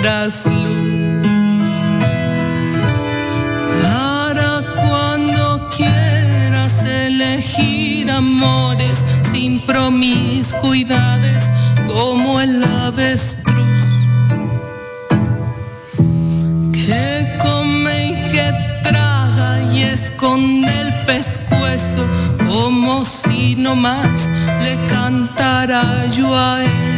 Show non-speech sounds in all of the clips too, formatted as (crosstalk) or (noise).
tras luz. Para cuando quieras elegir amores sin promiscuidades como el avestruz. Que come y que traga y esconde el pescuezo como si no más le cantara yo a él.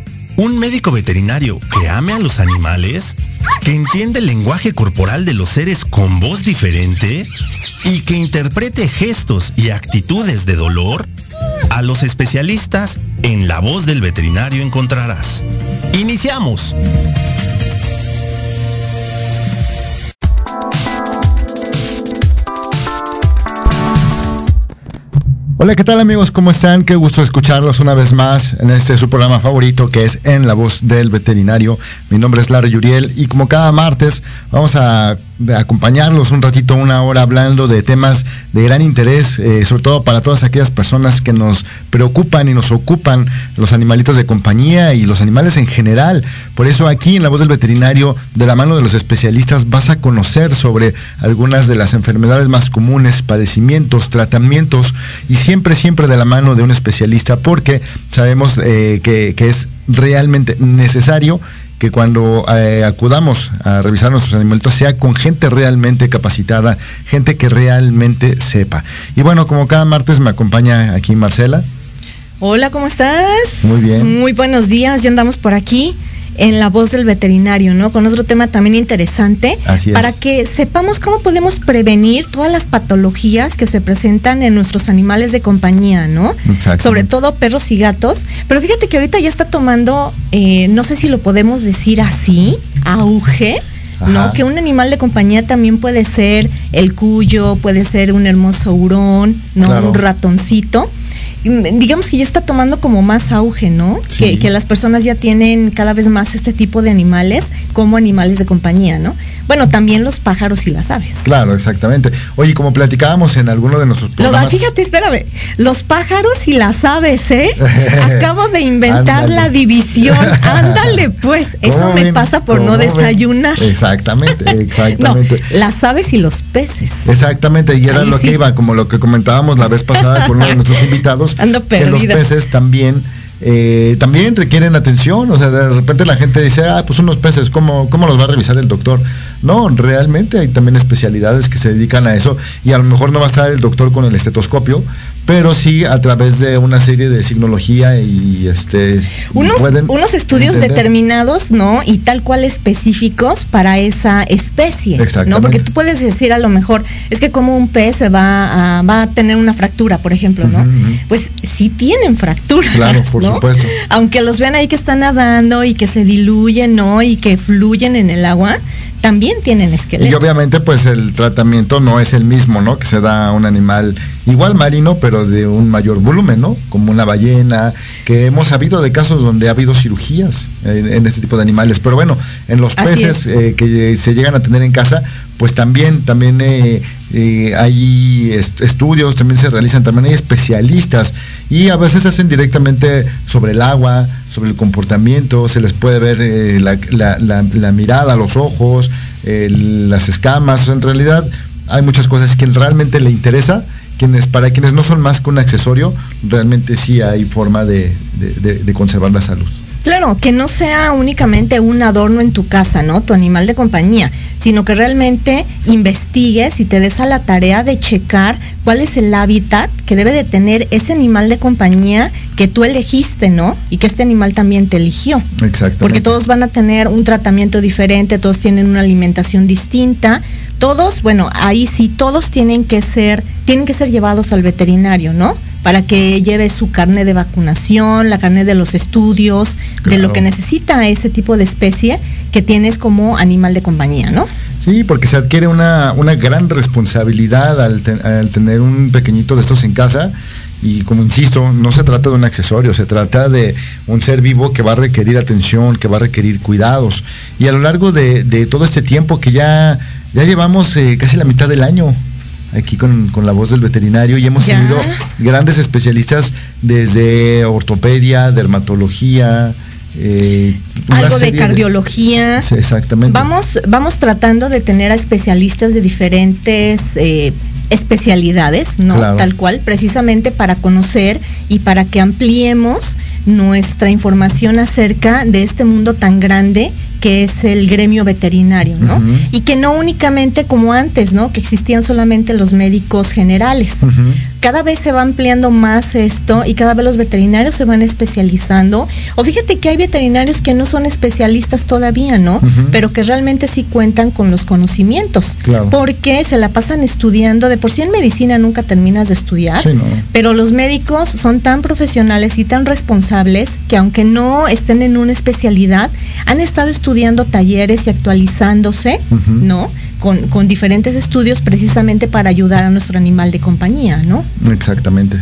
un médico veterinario que ame a los animales? ¿Que entienda el lenguaje corporal de los seres con voz diferente? ¿Y que interprete gestos y actitudes de dolor? A los especialistas en La Voz del Veterinario encontrarás. Iniciamos. Hola, ¿qué tal amigos? ¿Cómo están? Qué gusto escucharlos una vez más en este su programa favorito que es En la Voz del Veterinario. Mi nombre es Larry Yuriel y como cada martes vamos a acompañarlos un ratito, una hora hablando de temas de gran interés, eh, sobre todo para todas aquellas personas que nos preocupan y nos ocupan los animalitos de compañía y los animales en general. Por eso aquí en La Voz del Veterinario, de la mano de los especialistas, vas a conocer sobre algunas de las enfermedades más comunes, padecimientos, tratamientos y siempre, siempre de la mano de un especialista porque sabemos eh, que es realmente necesario que cuando eh, acudamos a revisar nuestros animalitos sea con gente realmente capacitada, gente que realmente sepa. Y bueno, como cada martes me acompaña aquí Marcela. Hola, ¿cómo estás? Muy bien. Muy buenos días, ya andamos por aquí en la voz del veterinario, ¿no? Con otro tema también interesante. Así es. Para que sepamos cómo podemos prevenir todas las patologías que se presentan en nuestros animales de compañía, ¿no? Sobre todo perros y gatos. Pero fíjate que ahorita ya está tomando, eh, no sé si lo podemos decir así, auge. ¿no? Ajá. Que un animal de compañía también puede ser el cuyo, puede ser un hermoso hurón, ¿no? Claro. Un ratoncito. Mm, Digamos que ya está tomando como más auge, ¿no? Sí. Que, que las personas ya tienen cada vez más este tipo de animales como animales de compañía, ¿no? Bueno, también los pájaros y las aves. Claro, exactamente. Oye, como platicábamos en alguno de nuestros Los- programas. fíjate, espérame, los pájaros y las aves, ¿eh? (laughs) Acabo de inventar la división. (laughs) Ándale, pues, eso ¿Cómo me ven? pasa por no desayunar. Exactamente, (laughs) No, exactamente. las aves y los peces. Exactamente, y era Ahí lo que iba, como lo que comentábamos la vez pasada con uno de nuestros invitados, Ando que los perdida. peces también eh, también requieren atención, o sea, de repente la gente dice, ah, pues unos peces, ¿cómo, ¿cómo los va a revisar el doctor? No, realmente hay también especialidades que se dedican a eso y a lo mejor no va a estar el doctor con el estetoscopio, pero sí a través de una serie de signología y este Unos, estudios entender. determinados, ¿no? Y tal cual específicos para esa especie. ¿no? Porque tú puedes decir a lo mejor, es que como un pez se va a, va a tener una fractura, por ejemplo, ¿no? Pues sí tienen fracturas. Claro, por ¿no? supuesto. Aunque los vean ahí que están nadando y que se diluyen, ¿no? Y que fluyen en el agua, también tienen Y esqueleto. obviamente pues el tratamiento no es el mismo, ¿no? Que se da a un animal igual marino, pero de un mayor volumen, ¿no? Como una ballena, que hemos sabido de casos donde ha habido cirugías en, en este tipo de animales. Pero bueno, en los Así peces es. eh, que se llegan a tener en casa, pues también, también eh, eh, hay est- estudios, también se realizan, también hay especialistas y a veces hacen directamente sobre el agua, sobre el comportamiento, se les puede ver eh, la, la- mirada, los ojos, las escamas, en realidad hay muchas cosas que realmente le interesa. Quienes, para quienes no son más que un accesorio, realmente sí hay forma de- de- de conservar la salud. Claro, que no sea únicamente un adorno en tu casa, ¿no? Tu animal de compañía, sino que realmente investigues y te des a la tarea de checar cuál es el hábitat que debe de tener ese animal de compañía que tú elegiste, ¿no? Y que este animal también te eligió. Exactamente. Porque todos van a tener un tratamiento diferente, todos tienen una alimentación distinta. Todos, bueno, ahí sí, todos tienen que ser, tienen que ser llevados al veterinario, ¿no? Para que lleve su carne de vacunación, la carne de los estudios, de lo que necesita ese tipo de especie que tienes como animal de compañía, ¿no? Sí, porque se adquiere una, una gran responsabilidad al, te- al tener un pequeñito de estos en casa. Y como insisto, no se trata de un accesorio, se trata de un ser vivo que va a requerir atención, que va a requerir cuidados. Y a lo largo de, de todo este tiempo que ya, ya llevamos eh, casi la mitad del año aquí con, con la voz del veterinario y hemos Ya. tenido grandes especialistas desde ortopedia, dermatología, eh, Algo de cardiología. Sí, exactamente. Vamos, vamos tratando de tener a especialistas de diferentes eh, especialidades, ¿no? Claro. Tal cual, precisamente para conocer y para que ampliemos nuestra información acerca de este mundo tan grande que es el gremio veterinario, ¿no? Y que no únicamente como antes, ¿no? Que existían solamente los médicos generales. Cada vez se va ampliando más esto y cada vez los veterinarios se van especializando. O fíjate que hay veterinarios que no son especialistas todavía, ¿no? Pero que realmente sí cuentan con los conocimientos. Claro. Porque se la pasan estudiando. De por sí en medicina nunca terminas de estudiar. Sí, no. Pero los médicos son tan profesionales y tan responsables que aunque no estén en una especialidad, han estado estudiando talleres y actualizándose. ¿no? Con, con diferentes estudios precisamente para ayudar a nuestro animal de compañía, ¿no? Exactamente.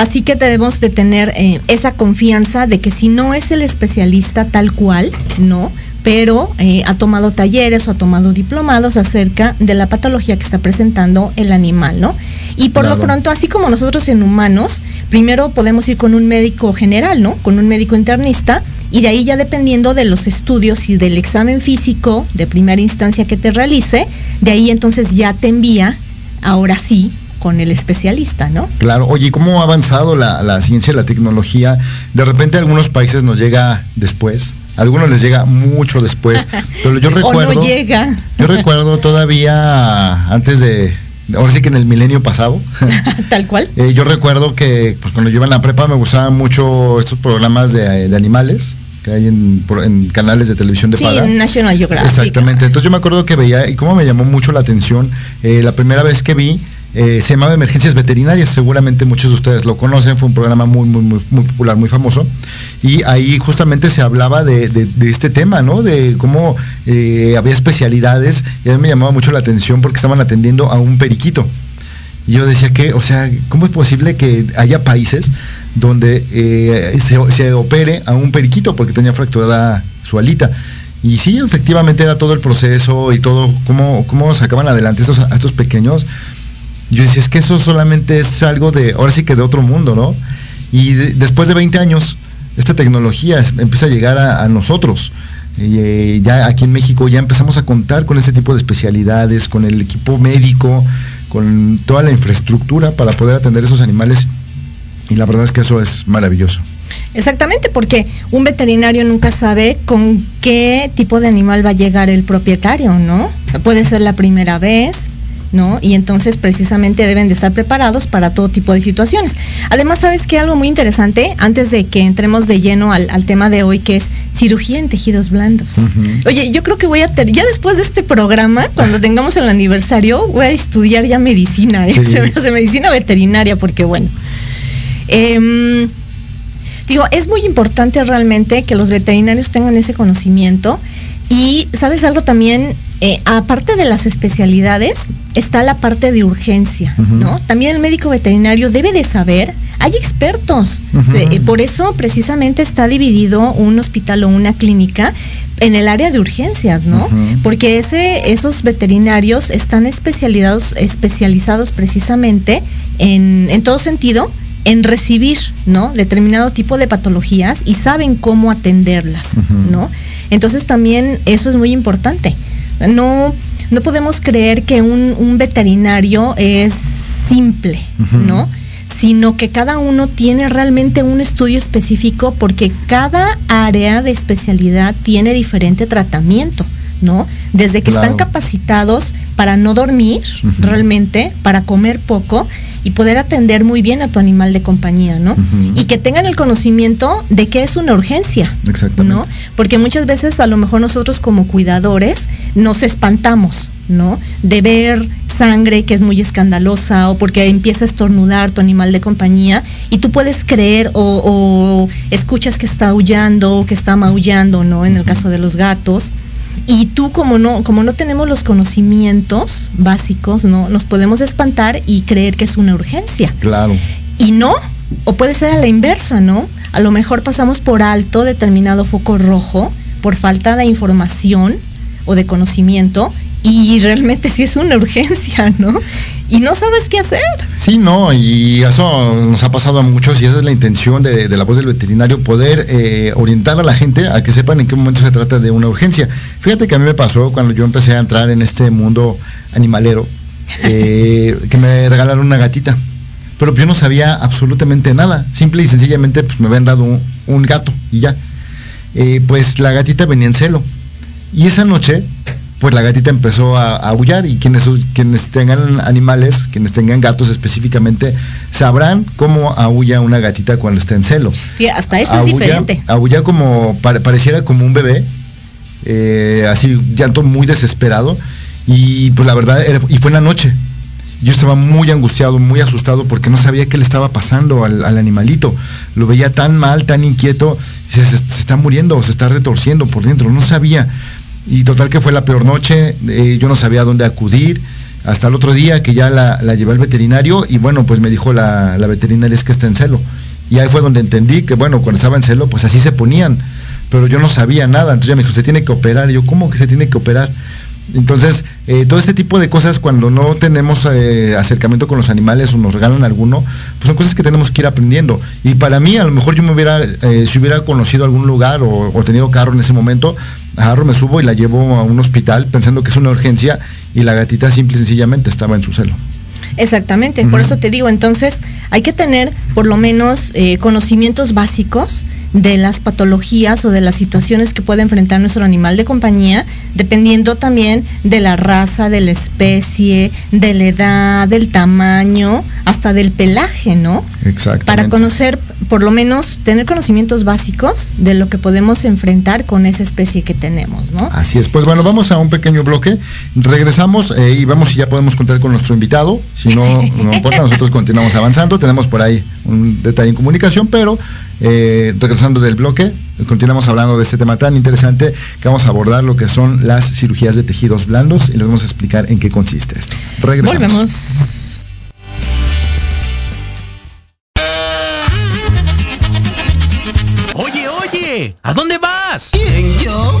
Así que debemos de tener eh, esa confianza de que si no es el especialista tal cual, no, pero eh, ha tomado talleres o ha tomado diplomados acerca de la patología que está presentando el animal, ¿no? Y por lo pronto, así como nosotros en humanos, primero podemos ir con un médico general, ¿no? Con un médico internista y de ahí ya dependiendo de los estudios y del examen físico de primera instancia que te realice, de ahí entonces ya te envía, ahora sí, con el especialista, ¿no? Claro, oye, ¿y ¿cómo ha avanzado la, la ciencia y la tecnología? De repente a algunos países nos llega después, algunos les llega mucho después. (laughs) Pero yo recuerdo. o no llega. Yo recuerdo todavía antes de. Ahora sí que en el milenio pasado. (laughs) Tal cual. Eh, yo recuerdo que pues, cuando yo iba en la prepa me gustaban mucho estos programas de, de animales que hay en, canales de televisión de Sí, paga. en National Geographic. Exactamente. Entonces yo me acuerdo que veía, y cómo me llamó mucho la atención, eh, la primera vez que vi, eh, se llamaba Emergencias Veterinarias, seguramente muchos de ustedes lo conocen, fue un programa muy, muy, muy, muy popular, muy famoso, y ahí justamente se hablaba de, este tema, ¿no? De cómo eh, había especialidades, y a mí me llamaba mucho la atención porque estaban atendiendo a un periquito. Y yo decía que, o sea, ¿cómo es posible que haya países donde eh, se, opere a un periquito porque tenía fracturada su alita? Y sí, efectivamente era todo el proceso y todo, cómo, cómo sacaban adelante a estos pequeños. Yo decía, es que eso solamente es algo de, ahora sí que de otro mundo, ¿no? Y de- después de 20 años, esta tecnología empieza a llegar a, a nosotros. Y, eh, ya aquí en México ya empezamos a contar con este tipo de especialidades, con el equipo médico, con toda la infraestructura para poder atender esos animales. Y la verdad es que eso es maravilloso. Exactamente, porque un veterinario nunca sabe con qué tipo de animal va a llegar el propietario, ¿no? Puede ser la primera vez, ¿no? Y entonces precisamente deben de estar preparados para todo tipo de situaciones. Además, ¿sabes qué? Algo muy interesante, antes de que entremos de lleno al, al tema de hoy, que es cirugía en tejidos blandos. Oye, yo creo que voy a, ter- ya después de este programa, cuando tengamos el aniversario, voy a estudiar ya medicina, ¿eh? Sí. (laughs) Se me hace medicina veterinaria, porque bueno. Em, Digo, es muy importante realmente que los veterinarios tengan ese conocimiento y, ¿sabes algo también? Eh, aparte de las especialidades, está la parte de urgencia, ¿no? También el médico veterinario debe de saber, hay expertos. Eh, eh, por eso precisamente está dividido un hospital o una clínica en el área de urgencias, ¿no? Porque ese, esos veterinarios están especializados, especializados precisamente en, en todo sentido en recibir, ¿no? Determinado tipo de patologías y saben cómo atenderlas. ¿no? Entonces también eso es muy importante. No, no podemos creer que un, un veterinario es simple. ¿no? Sino que cada uno tiene realmente un estudio específico porque cada área de especialidad tiene diferente tratamiento, ¿no? Desde que están capacitados para no dormir realmente, para comer poco y poder atender muy bien a tu animal de compañía, ¿no? Y que tengan el conocimiento de que es una urgencia, Exactamente. ¿no? Porque muchas veces a lo mejor nosotros como cuidadores nos espantamos, ¿no? De ver sangre que es muy escandalosa o porque empieza a estornudar tu animal de compañía y tú puedes creer o, o escuchas que está aullando o que está maullando, ¿no? En el caso de los gatos. Y tú como no, como no tenemos los conocimientos básicos, ¿no? Nos podemos espantar y creer que es una urgencia. Claro. Y no, o puede ser a la inversa, ¿no? A lo mejor pasamos por alto determinado foco rojo por falta de información o de conocimiento y realmente sí es una urgencia, ¿no? Y no sabes qué hacer. Sí, no, y eso nos ha pasado a muchos y esa es la intención de, de la voz del veterinario, poder eh, orientar a la gente a que sepan en qué momento se trata de una urgencia. Fíjate que a mí me pasó cuando yo empecé a entrar en este mundo animalero, (laughs) eh, que me regalaron una gatita, pero yo no sabía absolutamente nada, simple y sencillamente pues me habían dado un, un gato y ya. Eh, pues la gatita venía en celo. Y esa noche, pues la gatita empezó a, a aullar y quienes, quienes tengan animales, quienes tengan gatos específicamente, sabrán cómo aulla una gatita cuando está en celo. Hasta eso es diferente. Aulla como, pare- pareciera como un bebé, eh, así llanto muy desesperado. Y pues la verdad, era- y fue en la noche. Yo estaba muy angustiado, muy asustado porque no sabía qué le estaba pasando al, al animalito. Lo veía tan mal, tan inquieto, se, se- se está muriendo, se está retorciendo por dentro, no sabía. Y total que fue la peor noche, eh, yo no sabía dónde acudir. Hasta el otro día que ya la, la llevé al veterinario y bueno, pues me dijo la, veterinaria es que está en celo. Y ahí fue donde entendí que bueno, cuando estaba en celo, pues así se ponían. Pero yo no sabía nada. Entonces ella me dijo, se tiene que operar. Y yo, ¿cómo que se tiene que operar? Entonces, eh, todo este tipo de cosas, cuando no tenemos eh, acercamiento con los animales o nos regalan alguno, pues son cosas que tenemos que ir aprendiendo. Y para mí, a lo mejor yo me hubiera, si hubiera conocido algún lugar o tenido carro en ese momento, agarro, me subo y la llevo a un hospital pensando que es una urgencia y la gatita simple y sencillamente estaba en su celo. Exactamente, por eso te digo, entonces hay que tener por lo menos eh, conocimientos básicos de las patologías o de las situaciones que puede enfrentar nuestro animal de compañía, dependiendo también de la raza, de la especie, de la edad, del tamaño, hasta del pelaje, ¿no? Exactamente. Para conocer, por lo menos, tener conocimientos básicos de lo que podemos enfrentar con esa especie que tenemos, ¿no? Así es. Pues bueno, vamos a un pequeño bloque. Regresamos eh, y vamos si ya podemos contar con nuestro invitado. Si no, no (laughs) importa, nosotros continuamos avanzando. Tenemos por ahí un detalle en comunicación, pero eh, regresando del bloque, continuamos hablando de este tema tan interesante que vamos a abordar lo que son las cirugías de tejidos blandos y les vamos a explicar en qué consiste esto. Regresamos. Volvemos. Oye, oye, ¿a dónde vas? ¿Quién, yo?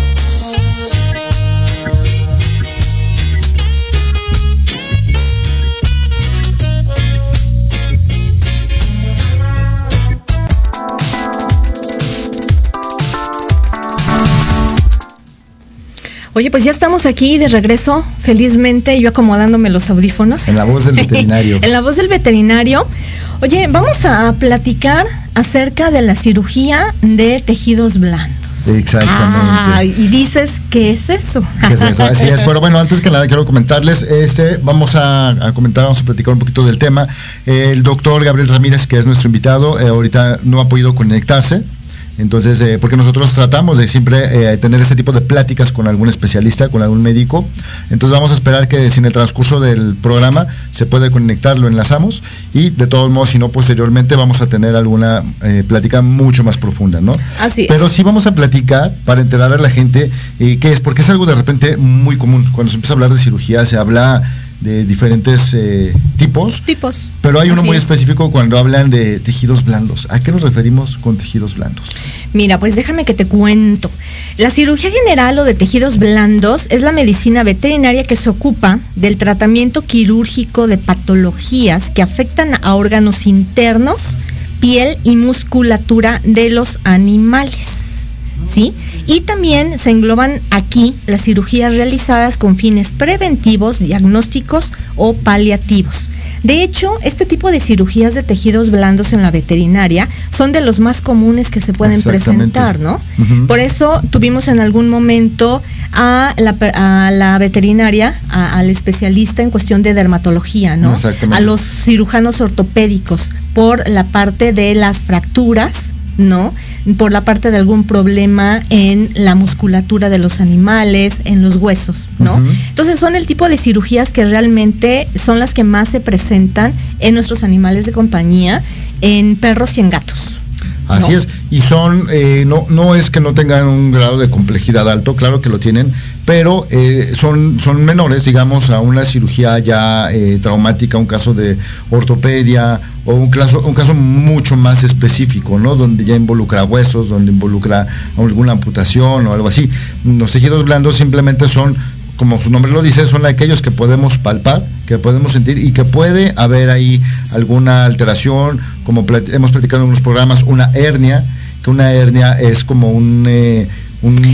Oye, pues ya estamos aquí de regreso, felizmente, yo acomodándome los audífonos. En la voz del (laughs) veterinario. en la voz del veterinario. Oye, vamos a platicar acerca de la cirugía de tejidos blandos. Exactamente. Ah, y dices, ¿qué es eso? ¿Qué es eso? Así es. (laughs) Pero bueno, antes que nada quiero comentarles, este, vamos a, a comentar, vamos a platicar un poquito del tema. El doctor Gabriel Ramírez, que es nuestro invitado, eh, ahorita no ha podido conectarse. Entonces, eh, porque nosotros tratamos de siempre eh, tener este tipo de pláticas con algún especialista, con algún médico. Entonces vamos a esperar que si en el transcurso del programa se puede conectar, lo enlazamos. Y de todos modos, si no, posteriormente vamos a tener alguna eh, plática mucho más profunda, ¿no? Así es. Pero sí vamos a platicar para enterar a la gente qué es, porque es algo de repente muy común. Cuando se empieza a hablar de cirugía, se habla de diferentes eh, tipos. Tipos. Pero hay uno Así muy es. específico cuando hablan de tejidos blandos. ¿A qué nos referimos con tejidos blandos? Mira, pues déjame que te cuento. La cirugía general o de tejidos blandos es la medicina veterinaria que se ocupa del tratamiento quirúrgico de patologías que afectan a órganos internos, piel y musculatura de los animales. ¿Sí? Y también se engloban aquí las cirugías realizadas con fines preventivos, diagnósticos o paliativos. De hecho, este tipo de cirugías de tejidos blandos en la veterinaria son de los más comunes que se pueden presentar, ¿no? Por eso tuvimos en algún momento a la, veterinaria, al especialista en cuestión de dermatología, ¿no? A los cirujanos ortopédicos por la parte de las fracturas, ¿no? Por la parte de algún problema en la musculatura de los animales, en los huesos, ¿no? Entonces son el tipo de cirugías que realmente son las que más se presentan en nuestros animales de compañía, en perros y en gatos. Así es, y son, eh, no, no es que no tengan un grado de complejidad alto, claro que lo tienen, pero eh, son, son menores, digamos, a una cirugía ya eh, traumática, un caso de ortopedia o un caso, un caso mucho más específico, ¿no? Donde ya involucra huesos, donde involucra alguna amputación o algo así. Los tejidos blandos simplemente son como su nombre lo dice, son aquellos que podemos palpar, que podemos sentir y que puede haber ahí alguna alteración, como hemos platicado en unos programas, una hernia, que una hernia es como un... Eh,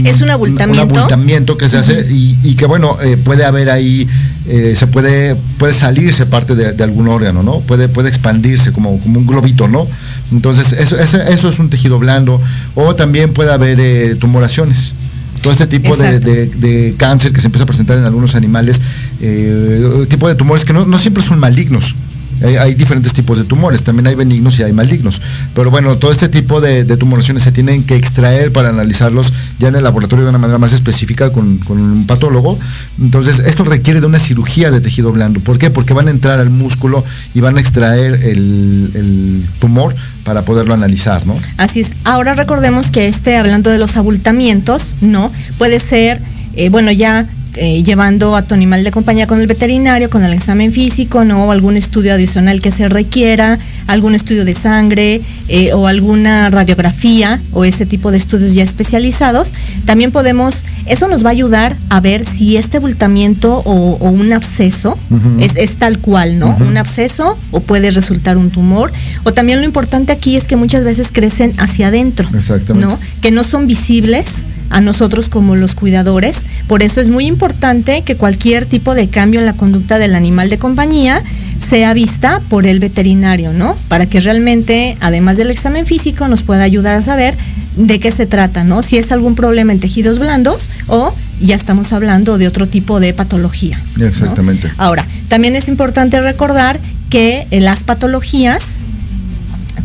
es un abultamiento. Un abultamiento que se hace y, que bueno, eh, puede haber ahí, eh, se puede, puede salirse parte de, algún órgano, ¿no? Puede, puede expandirse como, como un globito, ¿no? Entonces, eso, eso, es un tejido blando. O también puede haber tumoraciones todo este tipo de, cáncer que se empieza a presentar en algunos animales, eh, tipo de tumores que no, siempre son malignos. Hay, diferentes tipos de tumores, también hay benignos y hay malignos. Pero bueno, todo este tipo de, tumoraciones se tienen que extraer para analizarlos ya en el laboratorio de una manera más específica con, un patólogo. Entonces, esto requiere de una cirugía de tejido blando. ¿Por qué? Porque van a entrar al músculo y van a extraer el, el tumor para poderlo analizar, ¿no? Así es. Ahora recordemos que este, hablando de los abultamientos, ¿no? Puede ser, eh, bueno, ya eh, llevando a tu animal de compañía con el veterinario, con el examen físico, ¿no? Algún estudio adicional que se requiera, algún estudio de sangre eh, o alguna radiografía o ese tipo de estudios ya especializados. También podemos, eso nos va a ayudar a ver si este abultamiento o, un absceso es, tal cual, ¿no? Un absceso o puede resultar un tumor. O también lo importante aquí es que muchas veces crecen hacia adentro, ¿no? Que no son visibles a nosotros como los cuidadores. Por eso es muy importante que cualquier tipo de cambio en la conducta del animal de compañía sea vista por el veterinario, ¿no? Para que realmente, además del examen físico, nos pueda ayudar a saber de qué se trata, ¿no? Si es algún problema en tejidos blandos o ya estamos hablando de otro tipo de patología. Exactamente. Ahora, también es importante recordar que eh, las patologías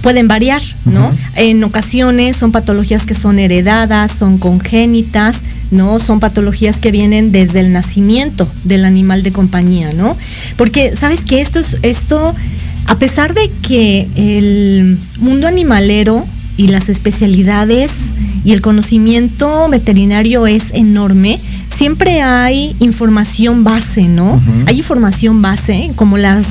pueden variar, ¿no? En ocasiones son patologías que son heredadas, son congénitas, ¿no? Son patologías que vienen desde el nacimiento del animal de compañía, ¿no? Porque, ¿sabes que Esto es, esto, a pesar de que el mundo animalero y las especialidades y el conocimiento veterinario es enorme, siempre hay información base, ¿no? Hay información base, como las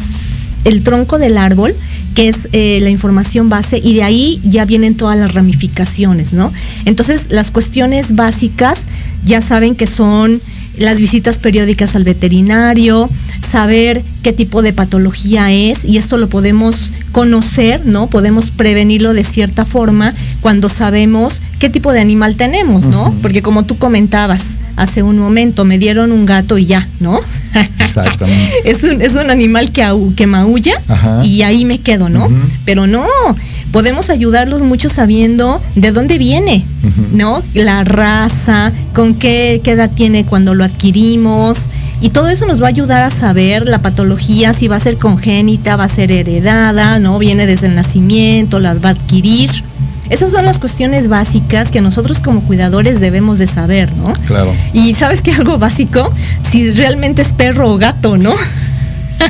el tronco del árbol, que es eh, la información base, y de ahí ya vienen todas las ramificaciones, ¿no? Entonces, las cuestiones básicas ya saben que son las visitas periódicas al veterinario, saber qué tipo de patología es, y esto lo podemos conocer, ¿no? Podemos prevenirlo de cierta forma cuando sabemos qué tipo de animal tenemos, ¿no? Porque como tú comentabas hace un momento, me dieron un gato y ya, ¿no? Exactamente. (laughs) es, un, es un animal que, que maulla y ahí me quedo, ¿no? Pero no, podemos ayudarlos mucho sabiendo de dónde viene, ¿no? La raza, con qué, qué edad tiene cuando lo adquirimos, y todo eso nos va a ayudar a saber la patología, si va a ser congénita, va a ser heredada, ¿no? Viene desde el nacimiento, las va a adquirir. Esas son las cuestiones básicas que nosotros como cuidadores debemos de saber, ¿no? Claro. Y sabes que algo básico, si realmente es perro o gato, ¿no?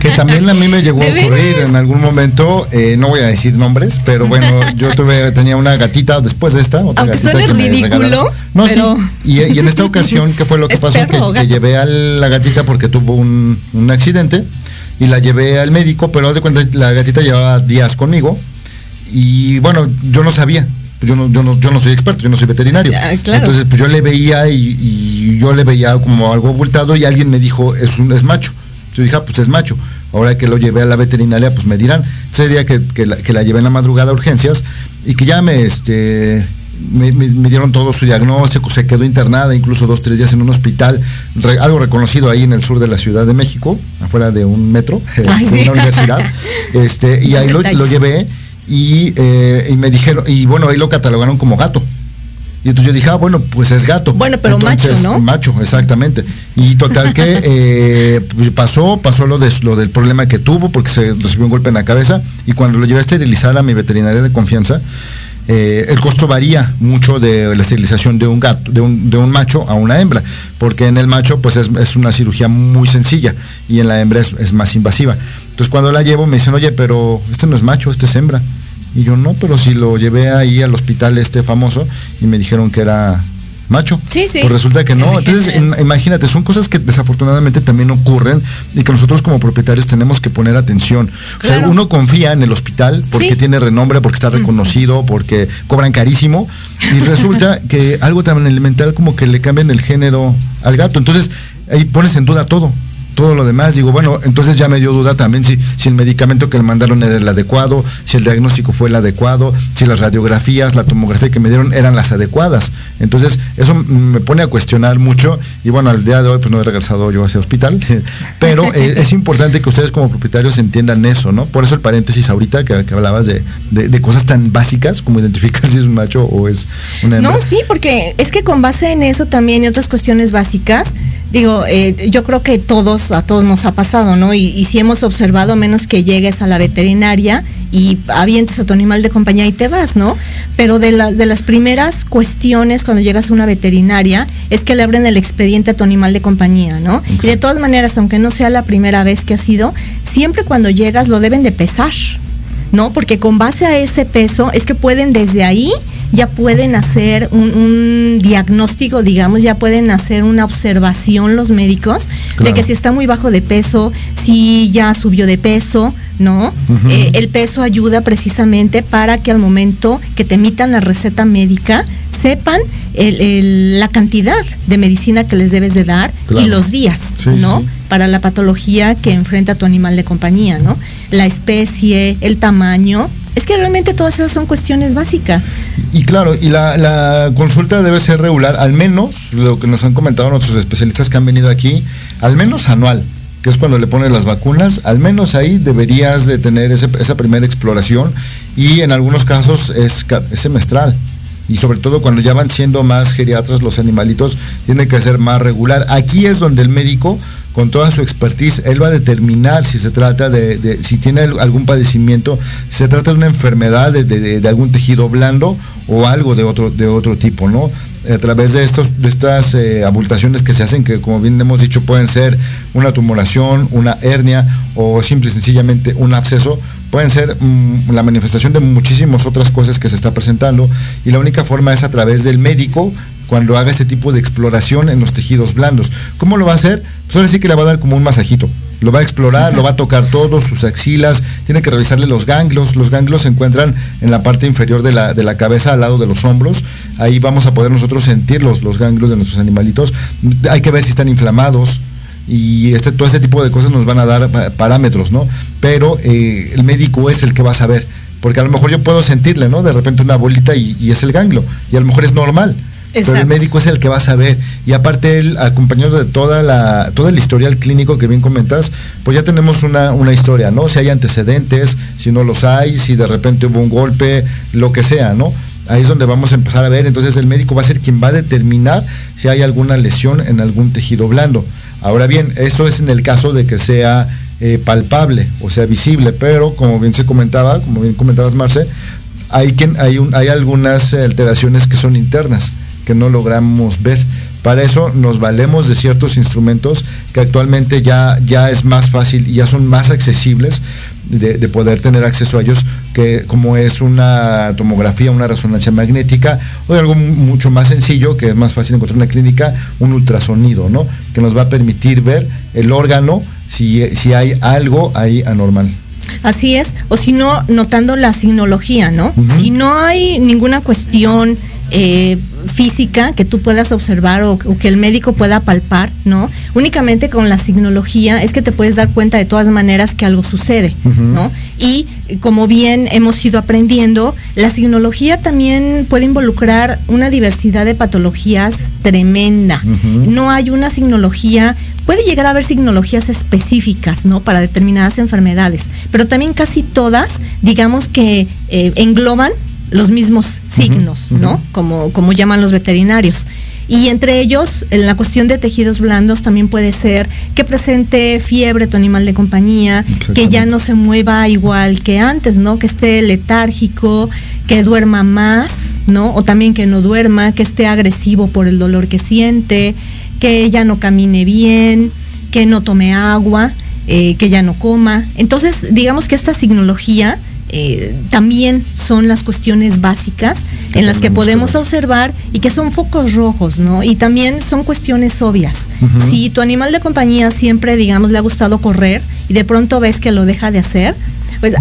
que también a mí me llegó a (laughs) ocurrir en algún momento, eh, no voy a decir nombres, pero bueno, (laughs) yo tuve, tenía una gatita después de esta, otra Aunque gatita que ridículo, No, sí. Y, en esta ocasión, ¿qué fue lo que (laughs) pasó? Que, llevé a la gatita porque tuvo un, accidente y la llevé al médico, pero haz de cuenta, la gatita llevaba días conmigo y bueno, yo no sabía. Yo no, yo no, yo no soy experto, yo no soy veterinario. Ah, Entonces, pues yo le veía y, yo le veía como algo abultado y alguien me dijo, es un es macho. Yo dije, ah, pues es macho. Ahora que lo llevé a la veterinaria, pues me dirán. Ese día que, la, llevé en la madrugada a urgencias y que ya me, este, me, dieron todo su diagnóstico, se quedó internada incluso dos, tres días en un hospital, algo reconocido ahí en el sur de la Ciudad de México, afuera de un metro, (laughs) en una universidad. (laughs) Este, y ahí lo, llevé y, eh, y me dijeron, y bueno, ahí lo catalogaron como gato. Y entonces yo dije, ah, bueno, pues es gato. Bueno, pero macho, ¿no? Macho, exactamente. Y total que (laughs) eh, pues pasó, pasó lo, de, lo del problema que tuvo porque se recibió un golpe en la cabeza y cuando lo llevé a esterilizar a mi veterinaria de confianza, eh, el costo varía mucho de la esterilización de un gato, de un, de un macho a una hembra, porque en el macho pues es, una cirugía muy sencilla y en la hembra es, es más invasiva. Entonces cuando la llevo me dicen, oye, pero este no es macho, este es hembra. Y yo no, pero si lo llevé ahí al hospital este famoso y me dijeron que era macho. Sí, sí. Pues resulta que no. Entonces, imagínate, son cosas que desafortunadamente también ocurren y que nosotros como propietarios tenemos que poner atención. O sea, uno confía en el hospital porque tiene renombre, porque está reconocido, porque cobran carísimo y resulta (laughs) que algo tan elemental como que le cambian el género al gato. Entonces, ahí pones en duda todo todo lo demás, digo, bueno, entonces ya me dio duda también si, si el medicamento que le mandaron era el adecuado, si el diagnóstico fue el adecuado, si las radiografías, la tomografía que me dieron eran las adecuadas. Entonces, eso me pone a cuestionar mucho y bueno, al día de hoy pues no he regresado yo a ese hospital, (laughs) pero eh, es importante que ustedes como propietarios entiendan eso, ¿no? Por eso el paréntesis ahorita que, hablabas de, de, cosas tan básicas como identificar si es un macho o es una hembra. No, sí, porque es que con base en eso también y otras cuestiones básicas, digo, eh, yo creo que todos, a todos nos ha pasado, ¿no? Y, si hemos observado, menos que llegues a la veterinaria y avientes a tu animal de compañía y te vas, ¿no? Pero de, de las primeras cuestiones cuando llegas a una veterinaria es que le abren el expediente a tu animal de compañía, ¿no? Y de todas maneras, aunque no sea la primera vez que ha sido, siempre cuando llegas lo deben de pesar, ¿no? Porque con base a ese peso es que pueden desde ahí ya pueden hacer un, diagnóstico, digamos, ya pueden hacer una observación los médicos de que si está muy bajo de peso, si ya subió de peso, ¿no? Eh, el peso ayuda precisamente para que al momento que te emitan la receta médica, sepan la cantidad de medicina que les debes de dar y los días, ¿no? Para la patología que enfrenta tu animal de compañía, ¿no? La especie, el tamaño. Es que realmente todas esas son cuestiones básicas. Y claro, y la, consulta debe ser regular, al menos, lo que nos han comentado nuestros especialistas que han venido aquí, al menos anual, que es cuando le pones las vacunas, al menos ahí deberías de tener esa primera exploración y en algunos casos es, semestral. Y sobre todo cuando ya van siendo más geriatras los animalitos, tiene que ser más regular. Aquí es donde el médico con toda su expertise, él va a determinar si se trata de, si tiene algún padecimiento, si se trata de una enfermedad de, algún tejido blando o algo de otro, de otro tipo, ¿no? A través de, estos, de estas eh, abultaciones que se hacen, que como bien hemos dicho pueden ser una tumoración, una hernia o simple y sencillamente un absceso, pueden ser mm, la manifestación de muchísimas otras cosas que se está presentando y la única forma es a través del médico cuando haga este tipo de exploración en los tejidos blandos. ¿Cómo lo va a hacer? Pues ahora que le va a dar como un masajito. Lo va a explorar, lo va a tocar todo, sus axilas, tiene que revisarle los ganglios. Los ganglios se encuentran en la parte inferior de la, de la cabeza, al lado de los hombros. Ahí vamos a poder nosotros sentir los, los ganglios de nuestros animalitos. Hay que ver si están inflamados, y este, todo este tipo de cosas nos van a dar parámetros, ¿no? Pero eh, el médico es el que va a saber, porque a lo mejor yo puedo sentirle, ¿no? De repente una bolita y, y es el ganglio, y a lo mejor es normal, pero el médico es el que va a saber. Y aparte él, acompañado de toda la, todo el historial clínico que bien comentas, pues ya tenemos una, una historia, ¿no? Si hay antecedentes, si no los hay, si de repente hubo un golpe, lo que sea, ¿no? Ahí es donde vamos a empezar a ver. Entonces el médico va a ser quien va a determinar si hay alguna lesión en algún tejido blando. Ahora bien, eso es en el caso de que sea eh, palpable o sea visible, pero como bien se comentaba, como bien comentabas Marce, hay, quien, hay, un, hay algunas alteraciones que son internas que no logramos ver. Para eso nos valemos de ciertos instrumentos que actualmente ya, ya es más fácil ya son más accesibles de, poder tener acceso a ellos, que como es una tomografía, una resonancia magnética, o algo mucho más sencillo, que es más fácil encontrar en la clínica, un ultrasonido, ¿no? Que nos va a permitir ver el órgano si, si hay algo ahí anormal. Así es, o si no, notando la signología, ¿no? Si no hay ninguna cuestión eh, física que tú puedas observar o, o que el médico pueda palpar, ¿no? Únicamente con la signología es que te puedes dar cuenta de todas maneras que algo sucede, ¿no? Y como bien hemos ido aprendiendo, la signología también puede involucrar una diversidad de patologías tremenda. No hay una signología, puede llegar a haber signologías específicas, ¿no? Para determinadas enfermedades, pero también casi todas, digamos que eh, engloban los mismos signos, ¿no? Como, como llaman los veterinarios. Y entre ellos, en la cuestión de tejidos blandos también puede ser que presente fiebre tu animal de compañía, que ya no se mueva igual que antes, ¿no? Que esté letárgico, que duerma más, ¿no? O también que no duerma, que esté agresivo por el dolor que siente, que ya no camine bien, que no tome agua, eh, que ya no coma. Entonces, digamos que esta signología eh, también son las cuestiones básicas en las que podemos observar y que son focos rojos, ¿no? Y también son cuestiones obvias. Si tu animal de compañía siempre, digamos, le ha gustado correr y de pronto ves que lo deja de hacer, pues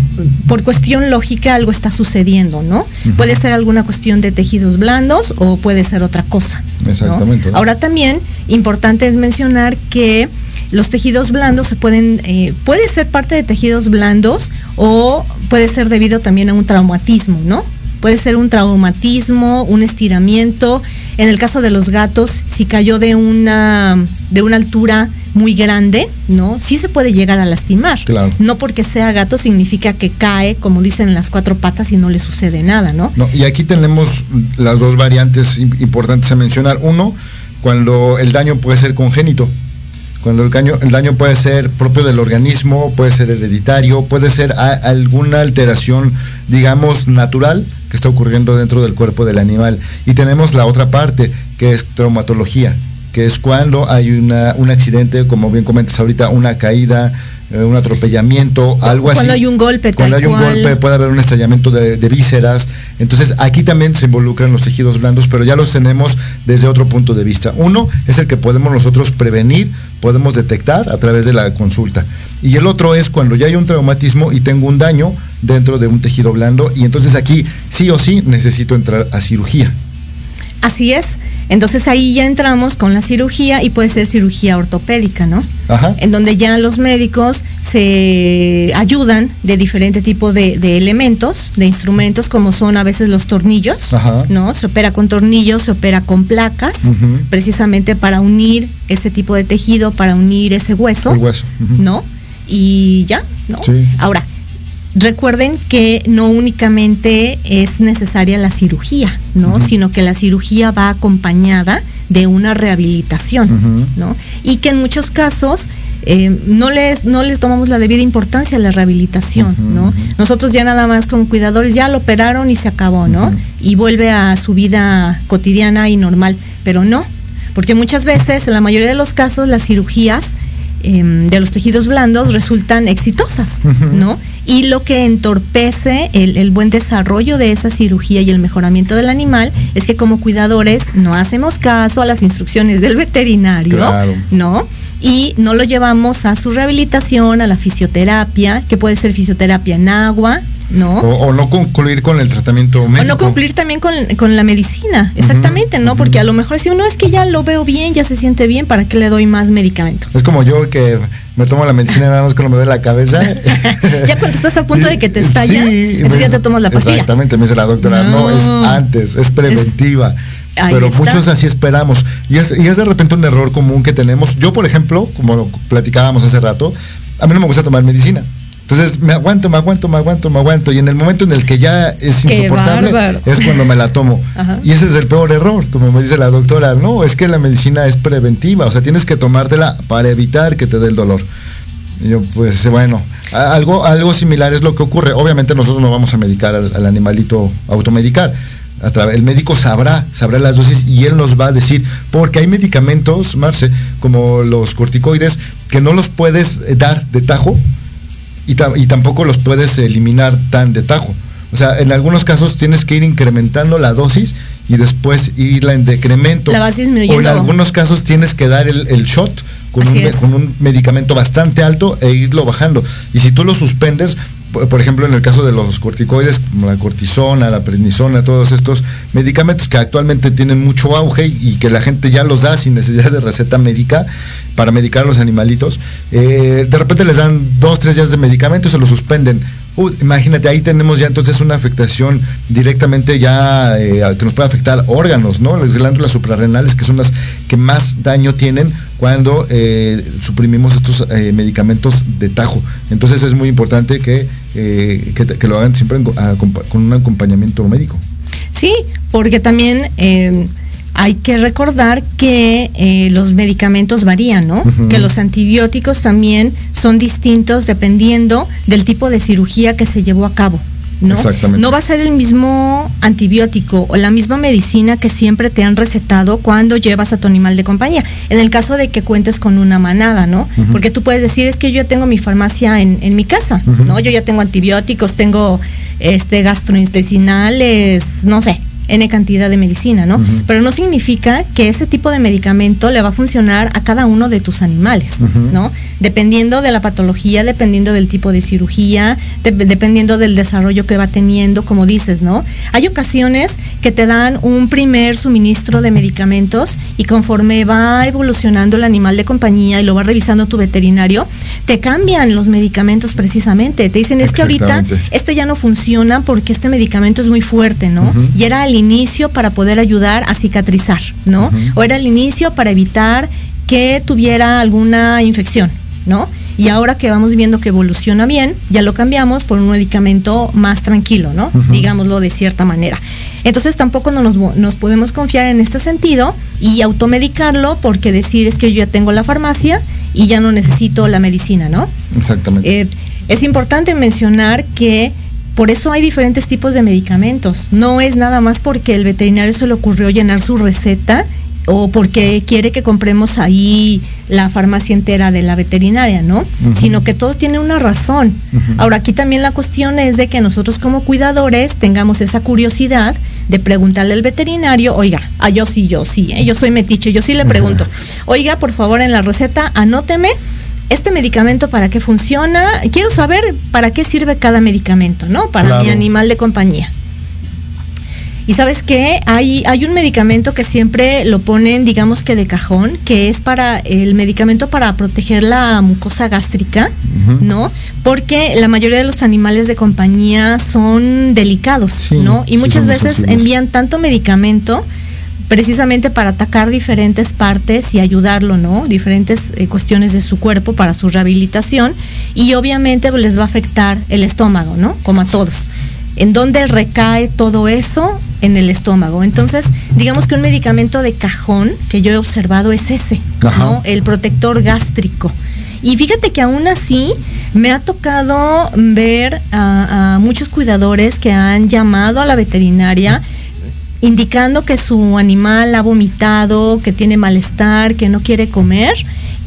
por cuestión lógica algo está sucediendo, ¿no? Puede ser alguna cuestión de tejidos blandos o puede ser otra cosa. Exactamente. ¿no? Ahora también importante es mencionar que los tejidos blandos se pueden, eh, puede ser parte de tejidos blandos o puede ser debido también a un traumatismo, ¿no? Puede ser un traumatismo, un estiramiento. En el caso de los gatos, si cayó de una, de una altura muy grande, ¿no? Sí se puede llegar a lastimar. Claro. No porque sea gato significa que cae, como dicen en las cuatro patas, y no le sucede nada, ¿no? No, y aquí tenemos las dos variantes im- importantes a mencionar. Uno, cuando el daño puede ser congénito. Cuando el daño, el daño puede ser propio del organismo, puede ser hereditario, puede ser a- alguna alteración, digamos, natural que está ocurriendo dentro del cuerpo del animal. Y tenemos la otra parte, que es traumatología, que es cuando hay una, un accidente, como bien comentas ahorita, una caída, un atropellamiento, algo así. Cuando hay un golpe, Cuando tal hay un cual. golpe, puede haber un estallamiento de, de vísceras. Entonces, aquí también se involucran los tejidos blandos, pero ya los tenemos desde otro punto de vista. Uno es el que podemos nosotros prevenir, podemos detectar a través de la consulta. Y el otro es cuando ya hay un traumatismo y tengo un daño dentro de un tejido blando. Y entonces aquí sí o sí necesito entrar a cirugía. Así es. Entonces ahí ya entramos con la cirugía y puede ser cirugía ortopédica, ¿no? Ajá. En donde ya los médicos se ayudan de diferente tipo de, de elementos, de instrumentos, como son a veces los tornillos, Ajá. ¿no? Se opera con tornillos, se opera con placas, precisamente para unir ese tipo de tejido, para unir ese hueso, El hueso. ¿no? Y ya, ¿no? Sí. Ahora, recuerden que no únicamente es necesaria la cirugía, ¿no? Sino que la cirugía va acompañada de una rehabilitación. ¿no? Y que en muchos casos eh, no les no les tomamos la debida importancia a la rehabilitación, ¿no? Nosotros ya nada más como cuidadores ya lo operaron y se acabó, ¿no? Y vuelve a su vida cotidiana y normal, pero no, porque muchas veces, en la mayoría de los casos, las cirugías em, de los tejidos blandos resultan exitosas, ¿no? Y lo que entorpece el, el buen desarrollo de esa cirugía y el mejoramiento del animal es que como cuidadores no hacemos caso a las instrucciones del veterinario, Claro. ¿no? Y no lo llevamos a su rehabilitación, a la fisioterapia, que puede ser fisioterapia en agua, ¿no? O, o no concluir con el tratamiento O médico. no cumplir también con, con la medicina, exactamente, ¿no? Porque a lo mejor si uno es que ya lo veo bien, ya se siente bien, ¿para qué le doy más medicamento? Es como yo que me tomo la medicina nada más cuando me duele la cabeza. (laughs) ya cuando estás a punto de que te estalla, Sí, entonces ya te tomas la pastilla. Exactamente, me dice la doctora, no, es antes, es preventiva. Pero está. muchos así esperamos. Y es, y es de repente un error común que tenemos. Yo, por ejemplo, como lo platicábamos hace rato, a mí no me gusta tomar medicina. Entonces me aguanto, me aguanto, me aguanto, me aguanto. Y en el momento en el que ya es ¡Qué insoportable, es cuando me la tomo. Ajá. Y ese es el peor error, como me dice la doctora. No, es que la medicina es preventiva. O sea, tienes que tomártela para evitar que te dé el dolor. Y yo, pues bueno, algo, algo similar es lo que ocurre. Obviamente nosotros no vamos a medicar al, al animalito, automedicar. A través- el médico sabrá, sabrá las dosis y él nos va a decir, porque hay medicamentos, Marce, como los corticoides, que no los puedes dar de tajo y, ta- y tampoco los puedes eliminar tan de tajo. O sea, en algunos casos tienes que ir incrementando la dosis y después irla en decremento. La vas disminuyendo. O en algunos casos tienes que dar el, el shot un, con un medicamento bastante alto e irlo bajando. Y si tú lo suspendes, por, ejemplo, en el caso de los corticoides, como la cortisona, la prednisona, todos estos medicamentos que actualmente tienen mucho auge y, y que la gente ya los da sin necesidad de receta médica para medicar a los animalitos, eh, de repente les dan dos, tres días de medicamento y se los suspenden. Uh, imagínate, ahí tenemos ya entonces una afectación directamente ya eh, que nos puede afectar órganos, ¿no? Las glándulas suprarrenales, que son las que más daño tienen cuando eh, suprimimos estos eh, medicamentos de tajo. Entonces es muy importante que, eh, que, que lo hagan siempre con un acompañamiento médico. Sí, porque también eh, hay que recordar que eh, los medicamentos varían, ¿no? Que los antibióticos también son distintos dependiendo del tipo de cirugía que se llevó a cabo. ¿No? Exactamente. no va a ser el mismo antibiótico o la misma medicina que siempre te han recetado cuando llevas a tu animal de compañía. En el caso de que cuentes con una manada, ¿no? Porque tú puedes decir, es que yo tengo mi farmacia en, en mi casa. ¿no? Yo ya tengo antibióticos, tengo este gastrointestinales, no sé, N cantidad de medicina, ¿no? Pero no significa que ese tipo de medicamento le va a funcionar a cada uno de tus animales. ¿no? Dependiendo de la patología, dependiendo del tipo de cirugía, de- dependiendo del desarrollo que va teniendo, como dices, ¿no? Hay ocasiones que te dan un primer suministro de medicamentos y conforme va evolucionando el animal de compañía y lo va revisando tu veterinario, te cambian los medicamentos precisamente. Te dicen, es que ahorita este ya no funciona porque este medicamento es muy fuerte, ¿no? Y era al inicio para poder ayudar a cicatrizar, ¿no? O era al inicio para evitar que tuviera alguna infección, ¿no? Y ahora que vamos viendo que evoluciona bien, ya lo cambiamos por un medicamento más tranquilo, ¿no? Digámoslo de cierta manera. Entonces tampoco no nos, nos podemos confiar en este sentido y automedicarlo porque decir es que yo ya tengo la farmacia y ya no necesito la medicina, ¿no? Exactamente. Eh, es importante mencionar que por eso hay diferentes tipos de medicamentos. No es nada más porque el veterinario se le ocurrió llenar su receta o porque quiere que compremos ahí la farmacia entera de la veterinaria, ¿no? Sino que todo tiene una razón. Ahora, aquí también la cuestión es de que nosotros como cuidadores tengamos esa curiosidad de preguntarle al veterinario, oiga, ah, yo sí, yo sí, ¿eh? yo soy metiche, yo sí le pregunto, oiga, por favor, en la receta, anóteme este medicamento para qué funciona, quiero saber para qué sirve cada medicamento, ¿no? Para Claro. mi animal de compañía. Y sabes qué, hay, hay un medicamento que siempre lo ponen, digamos que de cajón, que es para el medicamento para proteger la mucosa gástrica. ¿no? Porque la mayoría de los animales de compañía son delicados, Sí, ¿no? Y sí, muchas veces sensibles. envían tanto medicamento precisamente para atacar diferentes partes y ayudarlo, ¿no? Diferentes eh, cuestiones de su cuerpo para su rehabilitación y obviamente pues, les va a afectar el estómago, ¿no? Como a todos. ¿En dónde recae todo eso? En el estómago. Entonces, digamos que un medicamento de cajón que yo he observado es ese, Ajá. ¿no? El protector gástrico. Y fíjate que aún así me ha tocado ver a, a muchos cuidadores que han llamado a la veterinaria indicando que su animal ha vomitado, que tiene malestar, que no quiere comer.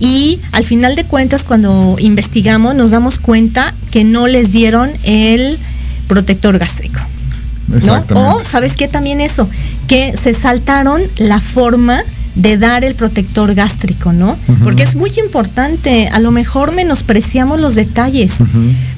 Y al final de cuentas, cuando investigamos, nos damos cuenta que no les dieron el protector gástrico. ¿No? O, ¿sabes qué? También eso, que se saltaron la forma de dar el protector gástrico, ¿no? Porque es muy importante, a lo mejor menospreciamos los detalles,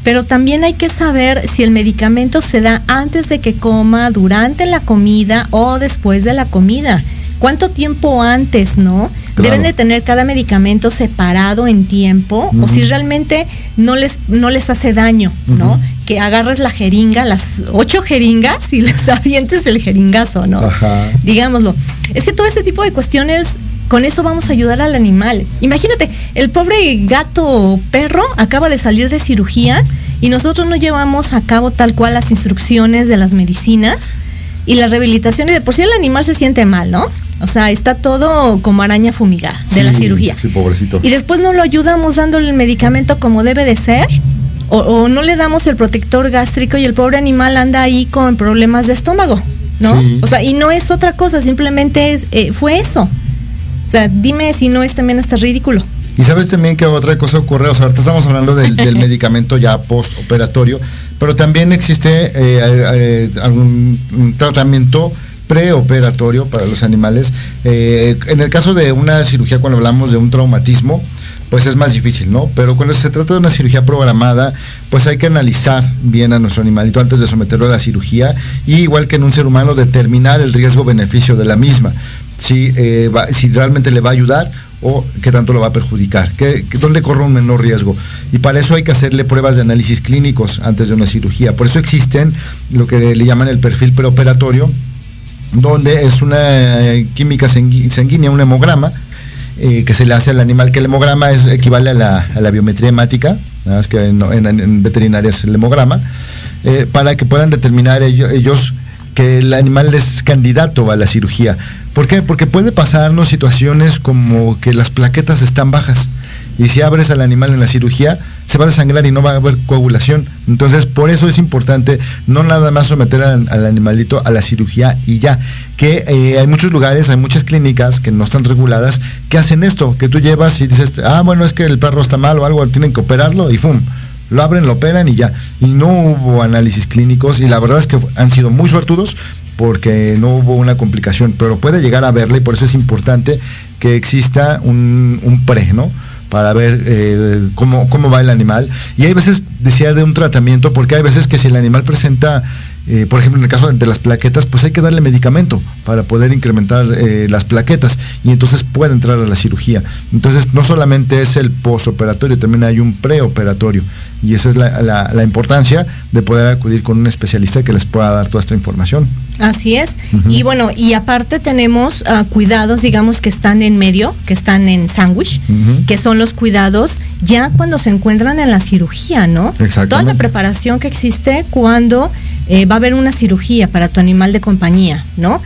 pero también hay que saber si el medicamento se da antes de que coma, durante la comida o después de la comida. ¿Cuánto tiempo antes, no? Claro. Deben de tener cada medicamento separado en tiempo o si realmente no les, no les hace daño, ¿no? Que agarres la jeringa, las ocho jeringas y les avientes el jeringazo, ¿no? Ajá. Digámoslo. Es que todo ese tipo de cuestiones, con eso vamos a ayudar al animal. Imagínate, el pobre gato o perro acaba de salir de cirugía y nosotros no llevamos a cabo tal cual las instrucciones de las medicinas y la rehabilitación y de por sí el animal se siente mal, ¿no? O sea, está todo como araña fumigada de la cirugía. Sí, pobrecito. Y después no lo ayudamos dándole el medicamento como debe de ser. O, o no le damos el protector gástrico y el pobre animal anda ahí con problemas de estómago, ¿no? Sí. O sea, y no es otra cosa, simplemente es, eh, fue eso. O sea, dime si no es también hasta ridículo. Y sabes también que otra cosa ocurre, o sea, ahorita estamos hablando del, del (laughs) medicamento ya postoperatorio, pero también existe eh, eh, algún un tratamiento preoperatorio para los animales. Eh, en el caso de una cirugía, cuando hablamos de un traumatismo, pues es más difícil, ¿no? Pero cuando se trata de una cirugía programada, pues hay que analizar bien a nuestro animalito antes de someterlo a la cirugía y igual que en un ser humano determinar el riesgo-beneficio de la misma, si, eh, realmente le va a ayudar o qué tanto lo va a perjudicar, ¿Qué, dónde corre un menor riesgo. Y para eso hay que hacerle pruebas de análisis clínicos antes de una cirugía. Por eso existen lo que le llaman el perfil preoperatorio, donde es una eh, química sanguínea, un hemograma, eh, que se le hace al animal, que el hemograma es, equivale a la, biometría hemática, más que en, veterinaria es el hemograma, eh, para que puedan determinar ellos, que el animal es candidato a la cirugía. ¿Por qué? Porque puede pasarnos situaciones como que las plaquetas están bajas y si abres al animal en la cirugía, se va a desangrar y no va a haber coagulación. Entonces, por eso es importante no nada más someter al, animalito a la cirugía y ya. Que eh, hay muchos lugares, hay muchas clínicas que no están reguladas que hacen esto, que tú llevas y dices, ah, bueno, es que el perro está mal o algo, tienen que operarlo y ¡fum! Lo abren, lo operan y ya. Y no hubo análisis clínicos y la verdad es que han sido muy suertudos porque no hubo una complicación, pero puede llegar a verla y por eso es importante que exista un, un pre, ¿no? Para ver eh, cómo, cómo va el animal. Y hay veces, decía, de un tratamiento, porque hay veces que si el animal presenta eh, por ejemplo, en el caso de las plaquetas, pues hay que darle medicamento para poder incrementar eh, las plaquetas y entonces puede entrar a la cirugía. Entonces, no solamente es el posoperatorio, también hay un preoperatorio. Y esa es la, importancia de poder acudir con un especialista que les pueda dar toda esta información. Así es. Y bueno, y aparte tenemos ah, cuidados, digamos, que están en medio, que están en sándwich, que son los cuidados ya cuando se encuentran en la cirugía, ¿no? Toda la preparación que existe cuando eh, va a haber una cirugía para tu animal de compañía, ¿no?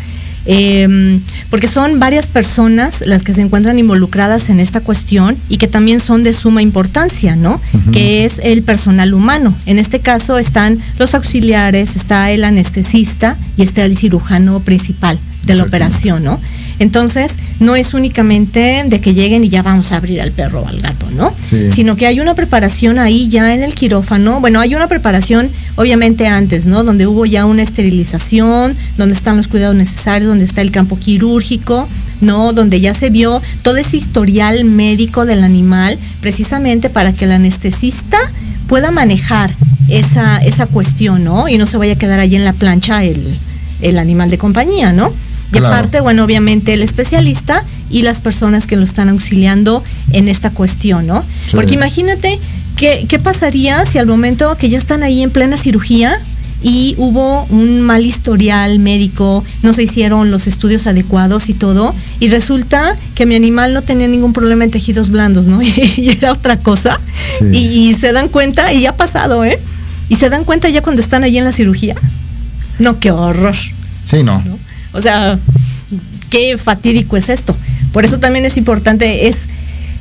Em, porque son varias personas las que se encuentran involucradas en esta cuestión y que también son de suma importancia, ¿no? Que es el personal humano. En este caso están los auxiliares, está el anestesista y está el cirujano principal de la operación, ¿no? Entonces, no es únicamente de que lleguen y ya vamos a abrir al perro o al gato, ¿no? Sino que hay una preparación ahí ya en el quirófano. Bueno, hay una preparación obviamente antes, ¿no? Donde hubo ya una esterilización, donde están los cuidados necesarios, donde está el campo quirúrgico, ¿no? Donde ya se vio todo ese historial médico del animal, precisamente para que el anestesista pueda manejar esa, esa cuestión, ¿no? Y no se vaya a quedar ahí en la plancha el, el animal de compañía, ¿no? Y aparte, bueno, obviamente el especialista y las personas que lo están auxiliando en esta cuestión, ¿no? Porque imagínate qué, qué pasaría si al momento que ya están ahí en plena cirugía y hubo un mal historial médico, no se hicieron los estudios adecuados y todo, y resulta que mi animal no tenía ningún problema en tejidos blandos, ¿no? (laughs) y era otra cosa. Y, se dan cuenta, y ha pasado, ¿eh? Y se dan cuenta ya cuando están ahí en la cirugía. No, qué horror. Sí, ¿No? O sea, qué fatídico es esto. Por eso también es importante, es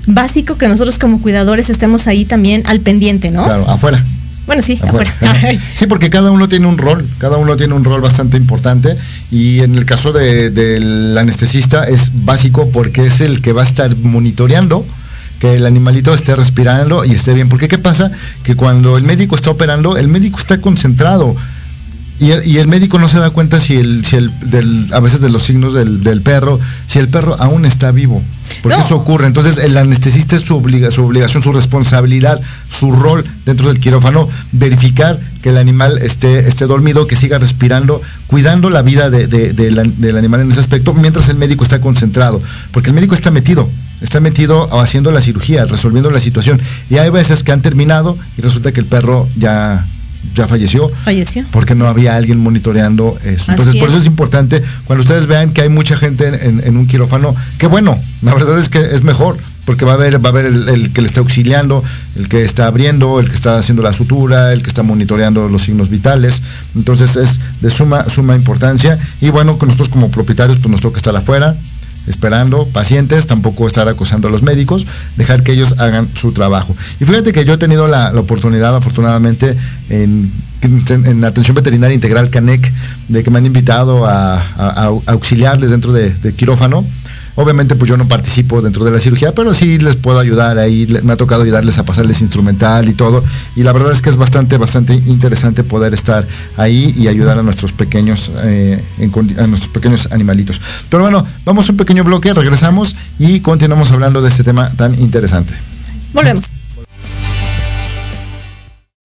básico que nosotros como cuidadores estemos ahí también al pendiente, ¿no? Claro, afuera. Bueno, sí, afuera. (laughs) sí, porque cada uno tiene un rol, cada uno tiene un rol bastante importante y en el caso del anestesista es básico porque es el que va a estar monitoreando que el animalito esté respirando y esté bien. Porque ¿qué pasa? Que cuando el médico está operando, el médico está concentrado y el, médico no se da cuenta si el, si el a veces de los signos del, perro, si el perro aún está vivo. Porque eso ocurre. Entonces el anestesista es su, obliga, su obligación, su responsabilidad, su rol dentro del quirófano, verificar que el animal esté, esté dormido, que siga respirando, cuidando la vida del animal en ese aspecto, mientras el médico está concentrado. Porque el médico está metido, está metido haciendo la cirugía, resolviendo la situación. Y hay veces que han terminado y resulta que el perro ya ya falleció. Falleció. Porque no había alguien monitoreando eso. Entonces, por eso es importante, cuando ustedes vean que hay mucha gente en, un quirófano, qué bueno, la verdad es que es mejor, porque va a haber, va a haber el, que le está auxiliando, el que está abriendo, el que está haciendo la sutura, el que está monitoreando los signos vitales. Entonces es de suma, suma importancia. Y bueno, con nosotros como propietarios, pues nos toca estar afuera, esperando, pacientes, tampoco estar acosando a los médicos, dejar que ellos hagan su trabajo. Y fíjate que yo he tenido la, oportunidad, afortunadamente, en, en, Atención Veterinaria Integral CANEC, de que me han invitado a, auxiliarles dentro de quirófano Obviamente pues yo no participo dentro de la cirugía, pero sí les puedo ayudar ahí, me ha tocado ayudarles a pasarles instrumental y todo. Y la verdad es que es bastante, bastante interesante poder estar ahí y ayudar a nuestros pequeños, eh, a nuestros pequeños animalitos. Pero bueno, vamos a un pequeño bloque, regresamos y continuamos hablando de este tema tan interesante. Volvemos.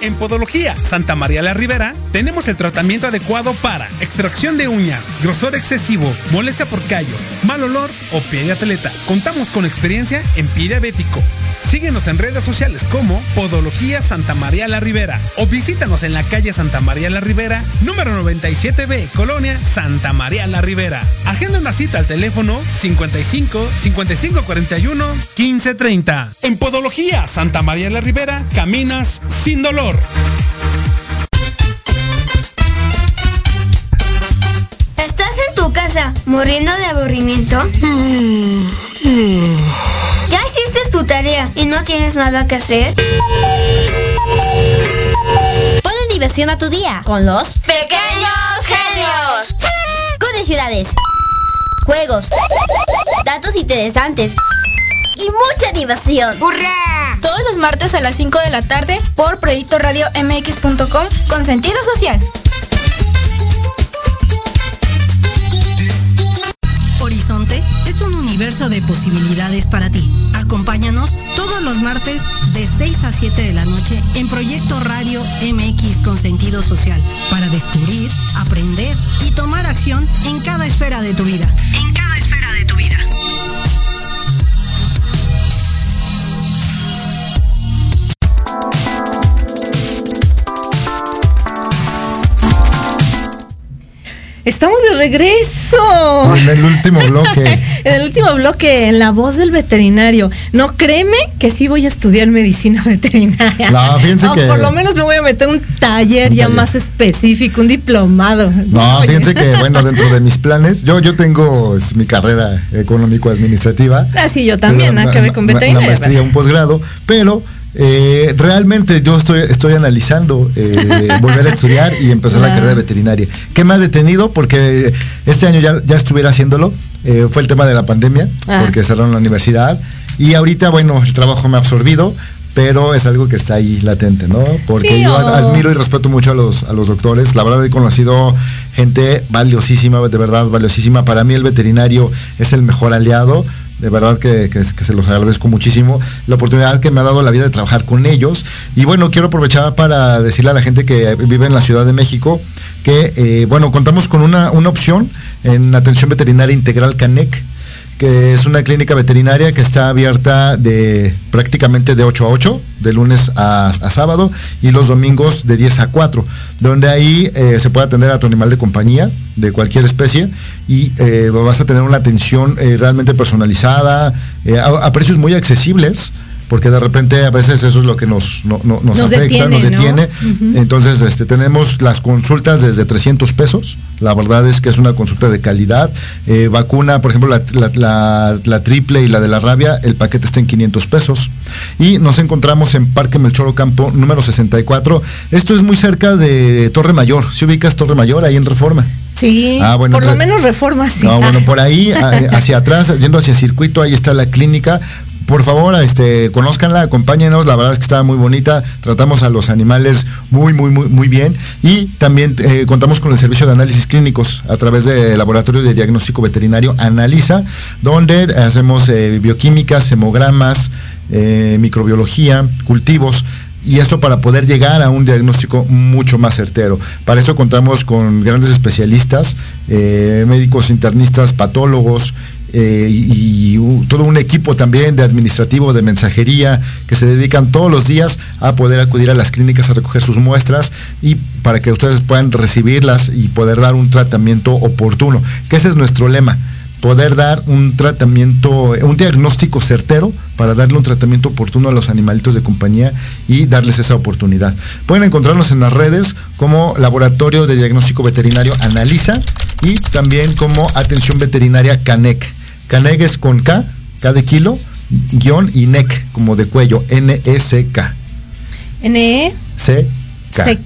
En Podología Santa María la Ribera tenemos el tratamiento adecuado para extracción de uñas, grosor excesivo, molestia por callos, mal olor o pie de atleta. Contamos con experiencia en pie diabético. Síguenos en redes sociales como Podología Santa María la Ribera o visítanos en la calle Santa María la Ribera, número 97B, Colonia Santa María la Ribera. Agenda una cita al teléfono 55 55 41 15 30. En Podología Santa María la Ribera caminas sin dolor. ¿Estás en tu casa muriendo de aburrimiento? ¿Ya hiciste tu tarea y no tienes nada que hacer? Ponle diversión a tu día con los pequeños genios. Con ciudades, juegos, datos interesantes y mucha diversión. ¡Hurra! Todos los martes a las 5 de la tarde por Proyecto Radio MX.com con sentido social. Horizonte es un universo de posibilidades para ti. Acompáñanos todos los martes de 6 a 7 de la noche en Proyecto Radio MX con sentido social para descubrir, aprender y tomar acción en cada esfera de tu vida. En cada Estamos de regreso. En el último bloque. (laughs) en el último bloque, en la voz del veterinario. No, créeme que sí voy a estudiar medicina (laughs) veterinaria. No, fíjense o que. por lo menos me voy a meter un taller ya más específico, un diplomado. No, fíjense que, bueno, dentro de mis planes, yo, yo tengo es, mi carrera económico-administrativa. Ah, sí, yo también, acabé con veterinaria. Una maestría, un posgrado, pero eh, realmente yo estoy, estoy analizando eh, (laughs) volver a estudiar y empezar la carrera de veterinaria. ¿Qué me ha detenido? Porque este año ya, ya estuviera haciéndolo. Eh, fue el tema de la pandemia, ah. porque cerraron la universidad. Y ahorita, bueno, el trabajo me ha absorbido, pero es algo que está ahí latente, ¿no? Porque sí, yo o... admiro y respeto mucho a los, a los doctores. La verdad he conocido gente valiosísima, de verdad valiosísima. Para mí el veterinario es el mejor aliado de verdad que, que, que, se los agradezco muchísimo la oportunidad que me ha dado la vida de trabajar con ellos. Y bueno, quiero aprovechar para decirle a la gente que vive en la Ciudad de México que, eh, bueno, contamos con una, una opción en atención veterinaria integral CANEC que es una clínica veterinaria que está abierta de prácticamente de 8 a 8, de lunes a, sábado, y los domingos de 10 a 4, donde ahí eh, se puede atender a tu animal de compañía, de cualquier especie, y eh, vas a tener una atención eh, realmente personalizada, a precios muy accesibles, porque de repente a veces eso es lo que nos, no, no, nos, nos, afecta, detiene, nos detiene. ¿no? Uh -huh. Entonces este, tenemos las consultas desde 300 pesos. La verdad es que es una consulta de calidad. Eh, vacuna, por ejemplo, la, la, la, la, triple y la de la rabia, el paquete está en 500 pesos. Y nos encontramos en Parque Melchor Ocampo, número 64. Esto es muy cerca de Torre Mayor. Si ubicas Torre Mayor, ahí en Reforma. Sí, ah, bueno, por lo menos reforma, sí. No, bueno, por ahí, (laughs) hacia atrás, yendo hacia el circuito, ahí está la clínica por favor, este, conózcanla, acompáñenos, la verdad es que está muy bonita, tratamos a los animales muy, muy, muy, muy bien y también eh, contamos con el servicio de análisis clínicos a través del laboratorio de diagnóstico veterinario Analiza, donde hacemos eh, bioquímicas, hemogramas, eh, microbiología, cultivos, y esto para poder llegar a un diagnóstico mucho más certero. Para eso contamos con grandes especialistas, eh, médicos internistas, patólogos, eh, y, todo un equipo también de administrativo, de mensajería, que se dedican todos los días a poder acudir a las clínicas a recoger sus muestras y para que ustedes puedan recibirlas y poder dar un tratamiento oportuno, que ese es nuestro lema poder dar un tratamiento, un diagnóstico certero para darle un tratamiento oportuno a los animalitos de compañía y darles esa oportunidad. Pueden encontrarnos en las redes como Laboratorio de Diagnóstico Veterinario Analiza y también como Atención Veterinaria CANEC. CANEC es con K, K de kilo, guion y NEC, como de cuello, N-E-C-K. N-E-C-K.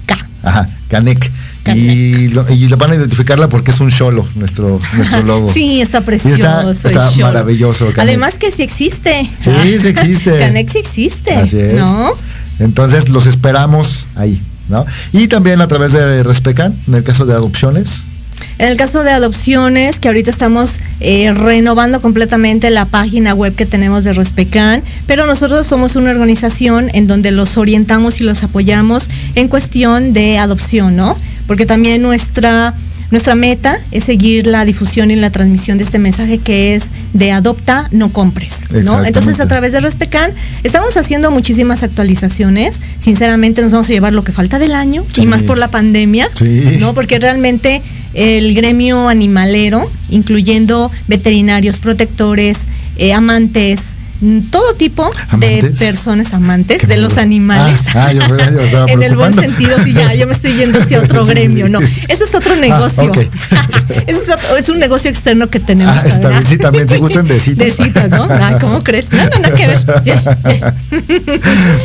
Ajá, CANEC. Y lo, y lo van a identificarla porque es un cholo, nuestro, nuestro (laughs) logo. Sí, está Y precioso. está, está maravilloso. Canek. Además que sí existe. Sí, sí (laughs) existe. Canex sí existe. Así es. ¿No? Entonces los esperamos ahí, ¿no? Y también a través de Respecan, en el caso de adopciones. En el caso de adopciones, que ahorita estamos eh, renovando completamente la página web que tenemos de Respecan, pero nosotros somos una organización en donde los orientamos y los apoyamos en cuestión de adopción, ¿no? Porque también nuestra, nuestra meta es seguir la difusión y la transmisión de este mensaje que es de adopta, no compres, ¿no? Entonces a través de Respecan estamos haciendo muchísimas actualizaciones. Sinceramente nos vamos a llevar lo que falta del año y más por la pandemia, Sí. ¿no? Porque realmente el gremio animalero, incluyendo veterinarios, protectores, eh, amantes, mm, todo tipo de personas amantes de los animales. Ah, ah, yo- yo estaba (laughs) en el buen sentido, sí, ya, yo me estoy yendo hacia otro Sí, gremio, sí. no. Ese es otro negocio. ok. (laughs) Ese es, otro- es un negocio externo que tenemos. Ah, está sí, también se gustan de citas. (laughs) De citas, ¿no? Ah, ¿Cómo crees? No, no, nada que ver. Yes, yes.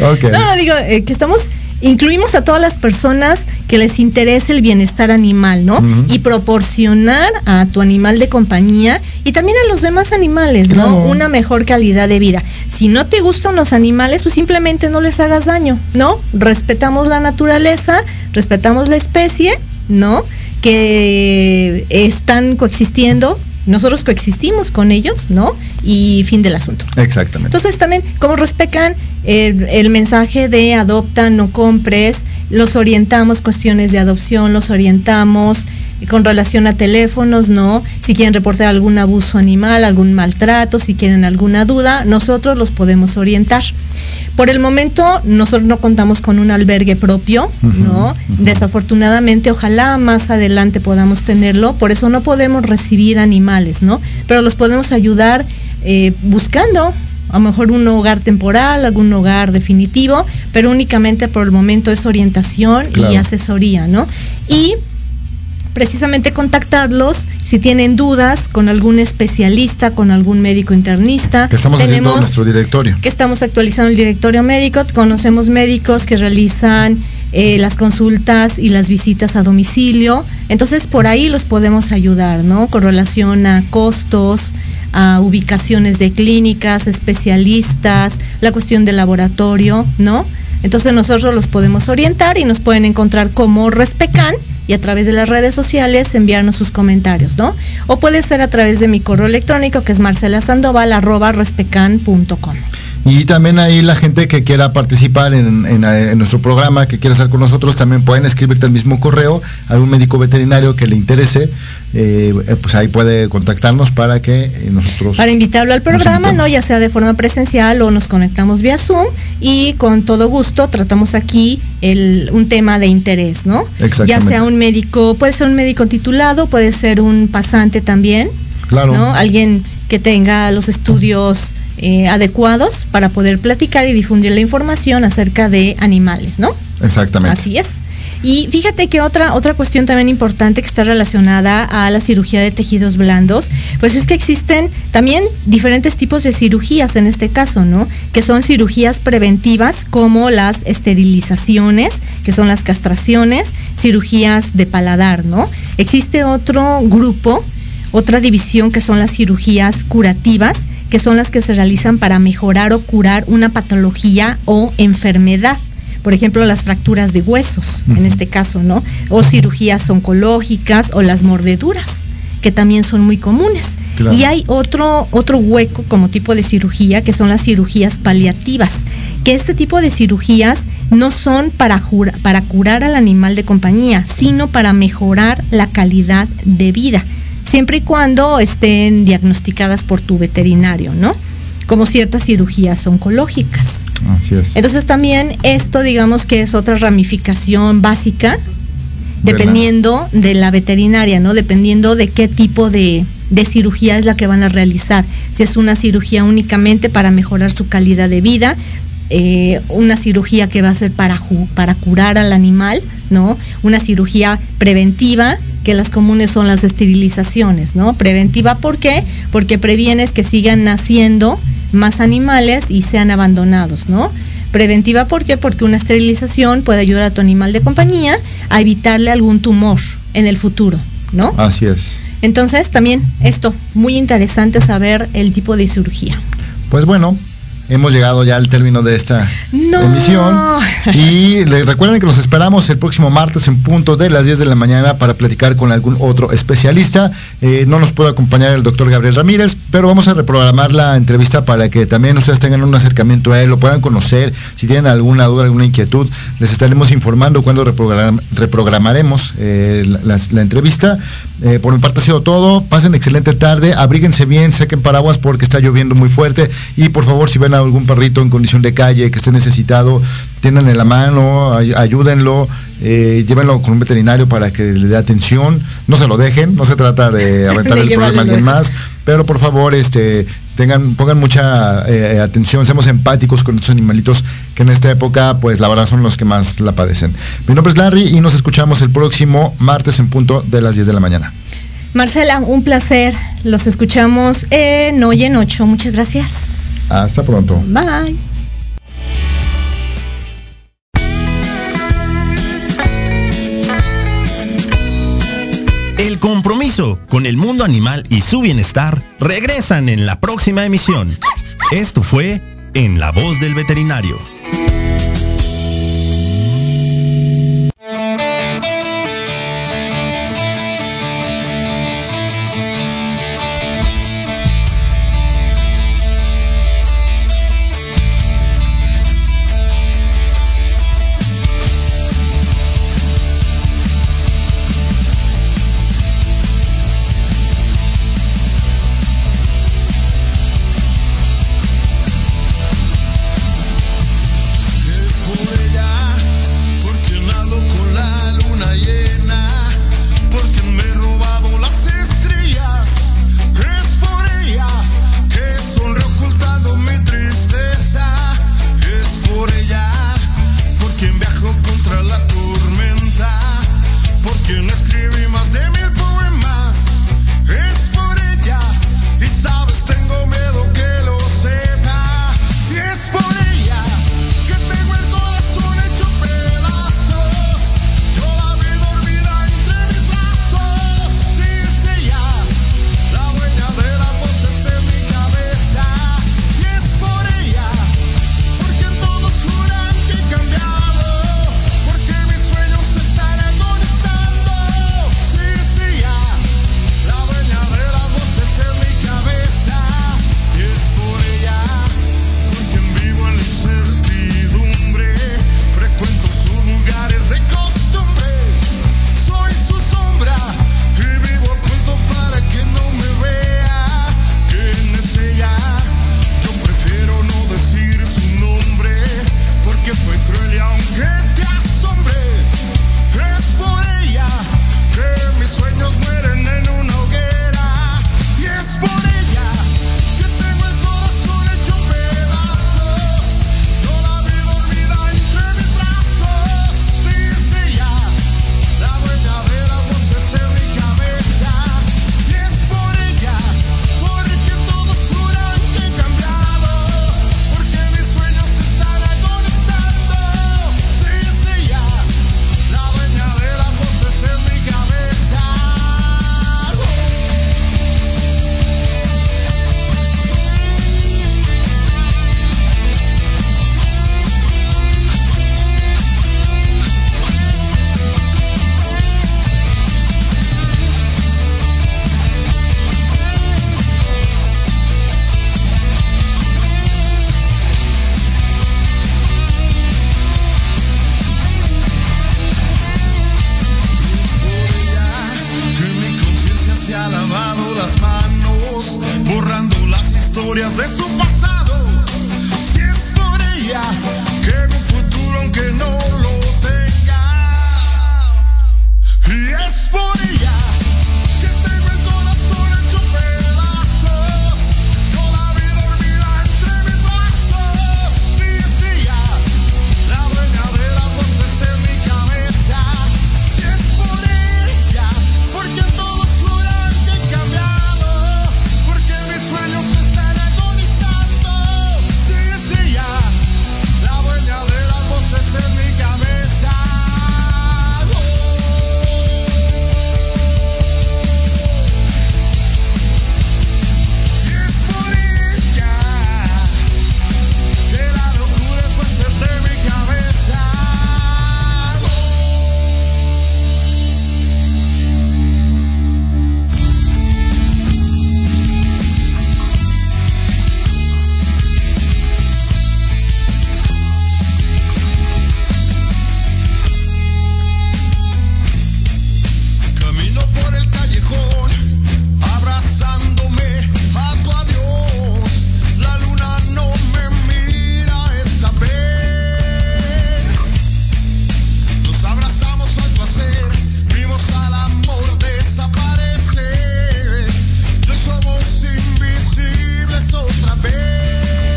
Ok. No, no, digo eh, que estamos, incluimos a todas las personas que les interese el bienestar animal, ¿no? Y proporcionar a tu animal de compañía y también a los demás animales, ¿no? Claro. Una mejor calidad de vida. Si no te gustan los animales, pues simplemente no les hagas daño, ¿no? Respetamos la naturaleza, respetamos la especie, ¿no? Que están coexistiendo. Nosotros coexistimos con ellos, ¿no? Y fin del asunto. Exactamente. Entonces también, como respetan el, el mensaje de adopta, no compres, los orientamos cuestiones de adopción, los orientamos con relación a teléfonos, ¿no? Si quieren reportar algún abuso animal, algún maltrato, si tienen alguna duda, nosotros los podemos orientar. Por el momento, nosotros no contamos con un albergue propio, ¿no? Desafortunadamente, ojalá más adelante podamos tenerlo, por eso no podemos recibir animales, ¿no? Pero los podemos ayudar eh, buscando a lo mejor un hogar temporal, algún hogar definitivo, pero únicamente por el momento es orientación y asesoría, ¿no? Y precisamente contactarlos si tienen dudas con algún especialista, con algún médico internista. Que estamos haciendo Tenemos- nuestro directorio. que estamos actualizando el directorio médico. Conocemos médicos que realizan eh, las consultas y las visitas a domicilio. Entonces por ahí los podemos ayudar, ¿no? Con relación a costos, a ubicaciones de clínicas, especialistas, la cuestión del laboratorio, ¿no? Entonces nosotros los podemos orientar y nos pueden encontrar como Respecan y a través de las redes sociales enviarnos sus comentarios, ¿no? O puede ser a través de mi correo electrónico que es marcelasandoval arroba respecan.com. Y también ahí la gente que quiera participar en, en, en nuestro programa, que quiera estar con nosotros, también pueden escribirte al mismo correo, algún médico veterinario que le interese, eh, pues ahí puede contactarnos para que eh, nosotros... Para invitarlo al programa, ¿no? Ya sea de forma presencial o nos conectamos vía Zoom y con todo gusto tratamos aquí el, un tema de interés, ¿no? Ya sea un médico, puede ser un médico titulado, puede ser un pasante también, Claro. ¿no? Alguien que tenga los estudios eh, adecuados para poder platicar y difundir la información acerca de animales, ¿no? Exactamente. Así es. Y fíjate que otra, otra cuestión también importante que está relacionada a la cirugía de tejidos blandos, pues es que existen también diferentes tipos de cirugías en este caso, ¿no? Que son cirugías preventivas como las esterilizaciones, que son las castraciones, cirugías de paladar, ¿no? Existe otro grupo, otra división que son las cirugías curativas, que son las que se realizan para mejorar o curar una patología o enfermedad por ejemplo, las fracturas de huesos, en este caso, ¿no? O cirugías oncológicas o las mordeduras, que también son muy comunes. Claro. Y hay otro, otro hueco como tipo de cirugía, que son las cirugías paliativas, que este tipo de cirugías no son para, para curar al animal de compañía, sino para mejorar la calidad de vida, siempre y cuando estén diagnosticadas por tu veterinario, ¿no? Como ciertas cirugías oncológicas. Así es. Entonces también esto digamos que es otra ramificación básica, dependiendo de la veterinaria, ¿no? Dependiendo de qué tipo de, de cirugía es la que van a realizar. Si es una cirugía únicamente para mejorar su calidad de vida, eh, una cirugía que va a ser para, para curar al animal, ¿no? Una cirugía preventiva, que las comunes son las esterilizaciones, ¿no? Preventiva, ¿por qué? Porque previenes que sigan naciendo más animales y sean abandonados, ¿no? Preventiva, ¿por qué? Porque una esterilización puede ayudar a tu animal de compañía a evitarle algún tumor en el futuro, ¿no? Así es. Entonces, también esto, muy interesante saber el tipo de cirugía. Pues bueno, hemos llegado ya al término de esta emisión. Y les recuerden que los esperamos el próximo martes en punto de las 10 de la mañana para platicar con algún otro especialista. Eh, no nos puede acompañar el doctor Gabriel Ramírez, pero vamos a reprogramar la entrevista para que también ustedes tengan un acercamiento a él, lo puedan conocer. Si tienen alguna duda, alguna inquietud, les estaremos informando cuando reprogramaremos eh, la, entrevista. Eh, por mi parte ha sido todo. Pasen excelente tarde, abríguense bien, saquen paraguas porque está lloviendo muy fuerte. Y por favor, si ven a algún perrito en condición de calle que esté necesitado, tienen en la mano, ayúdenlo, eh, llévenlo con un veterinario para que le dé atención, no se lo dejen, no se trata de (laughs) aventar el problema a alguien más, pero por favor, este, tengan, pongan mucha eh, atención, seamos empáticos con estos animalitos que en esta época, pues la verdad son los que más la padecen. Mi nombre es Larry y nos escuchamos el próximo martes en punto de las 10 de la mañana. Marcela, un placer. Los escuchamos en Hoy en 8. Muchas gracias. Hasta pronto. Bye. El compromiso con el mundo animal y su bienestar regresan en la próxima emisión. Esto fue En la voz del veterinario.